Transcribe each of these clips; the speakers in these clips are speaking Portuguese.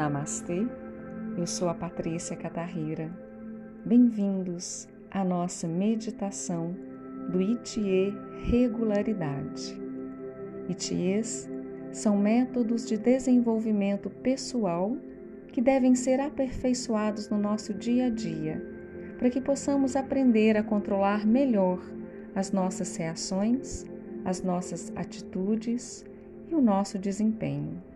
Namastê, eu sou a Patrícia Catarrira. Bem-vindos à nossa meditação do Itie Regularidade. Itiês são métodos de desenvolvimento pessoal que devem ser aperfeiçoados no nosso dia a dia, para que possamos aprender a controlar melhor as nossas reações, as nossas atitudes e o nosso desempenho.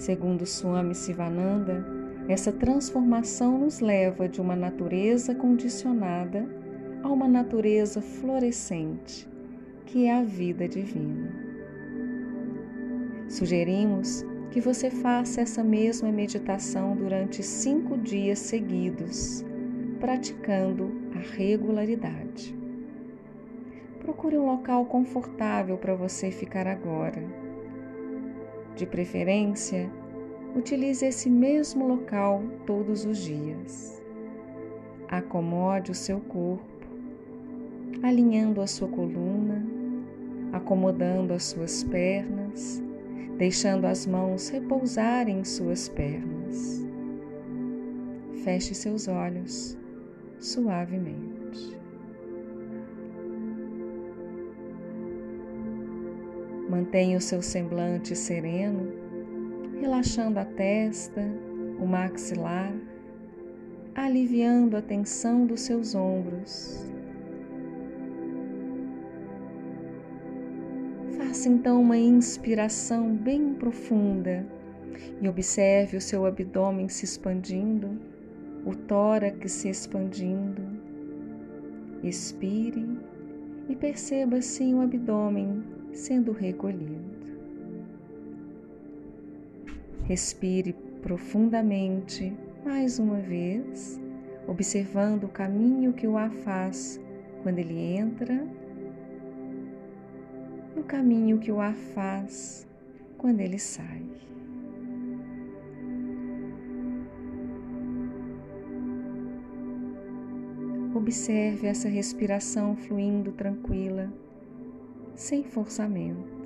Segundo Swami Sivananda, essa transformação nos leva de uma natureza condicionada a uma natureza florescente, que é a vida divina. Sugerimos que você faça essa mesma meditação durante cinco dias seguidos, praticando a regularidade. Procure um local confortável para você ficar agora de preferência, utilize esse mesmo local todos os dias. Acomode o seu corpo, alinhando a sua coluna, acomodando as suas pernas, deixando as mãos repousarem em suas pernas. Feche seus olhos suavemente. Mantenha o seu semblante sereno, relaxando a testa, o maxilar, aliviando a tensão dos seus ombros. Faça então uma inspiração bem profunda e observe o seu abdômen se expandindo, o tórax se expandindo. Expire e perceba assim o abdômen sendo recolhido. Respire profundamente mais uma vez, observando o caminho que o ar faz quando ele entra e o caminho que o ar faz quando ele sai. Observe essa respiração fluindo tranquila sem forçamento.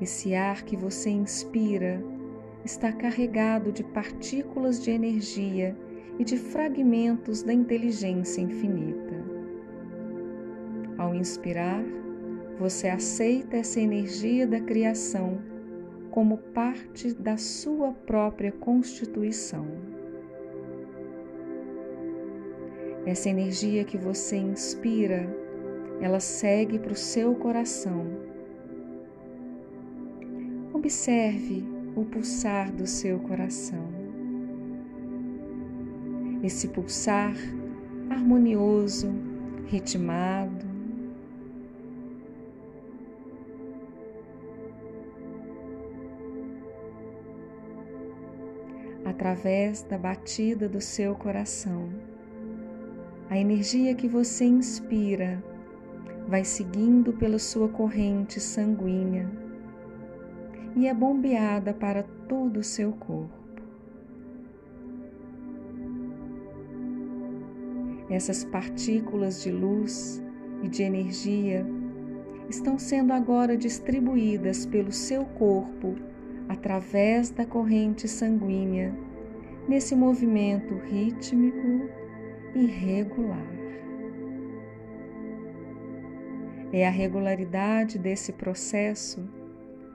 Esse ar que você inspira está carregado de partículas de energia e de fragmentos da inteligência infinita. Ao inspirar, você aceita essa energia da criação como parte da sua própria constituição. Essa energia que você inspira, ela segue para o seu coração. Observe o pulsar do seu coração. Esse pulsar harmonioso, ritmado. Através da batida do seu coração. A energia que você inspira vai seguindo pela sua corrente sanguínea e é bombeada para todo o seu corpo. Essas partículas de luz e de energia estão sendo agora distribuídas pelo seu corpo através da corrente sanguínea, nesse movimento rítmico e regular. É a regularidade desse processo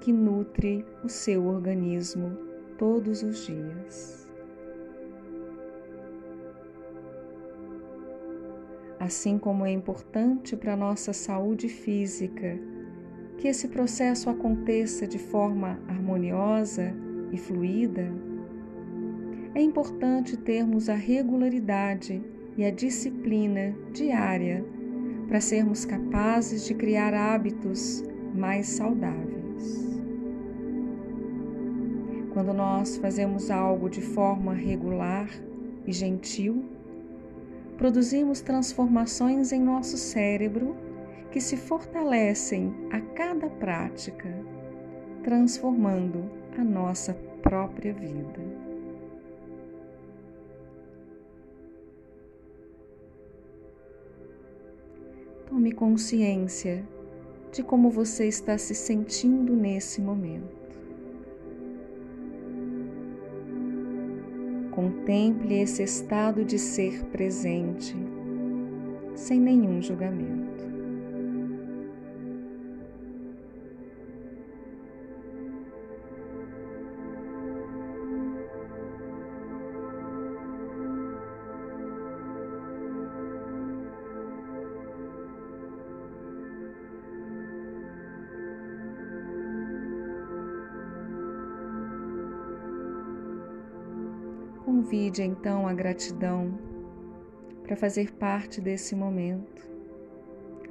que nutre o seu organismo todos os dias. Assim como é importante para a nossa saúde física que esse processo aconteça de forma harmoniosa e fluida, é importante termos a regularidade e a disciplina diária para sermos capazes de criar hábitos mais saudáveis. Quando nós fazemos algo de forma regular e gentil, produzimos transformações em nosso cérebro que se fortalecem a cada prática, transformando a nossa própria vida. Tome consciência de como você está se sentindo nesse momento. Contemple esse estado de ser presente, sem nenhum julgamento. Convide então a gratidão para fazer parte desse momento,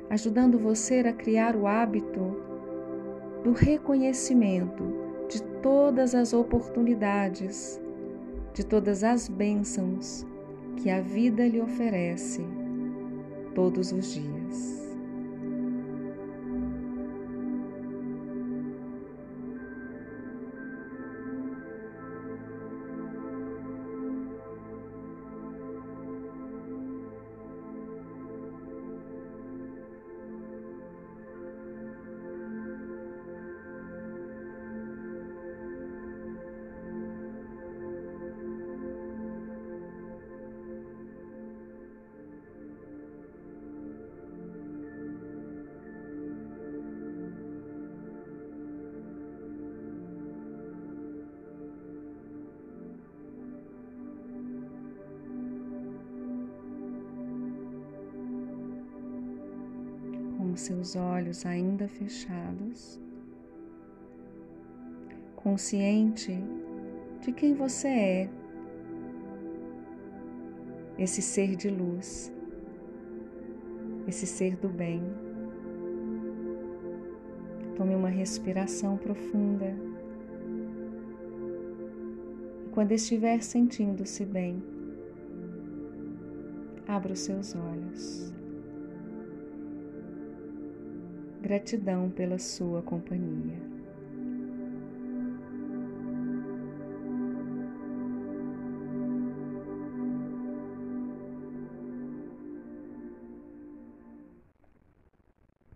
ajudando você a criar o hábito do reconhecimento de todas as oportunidades, de todas as bênçãos que a vida lhe oferece todos os dias. Com seus olhos ainda fechados, consciente de quem você é, esse ser de luz, esse ser do bem. Tome uma respiração profunda. E quando estiver sentindo-se bem, abra os seus olhos. Gratidão pela sua companhia.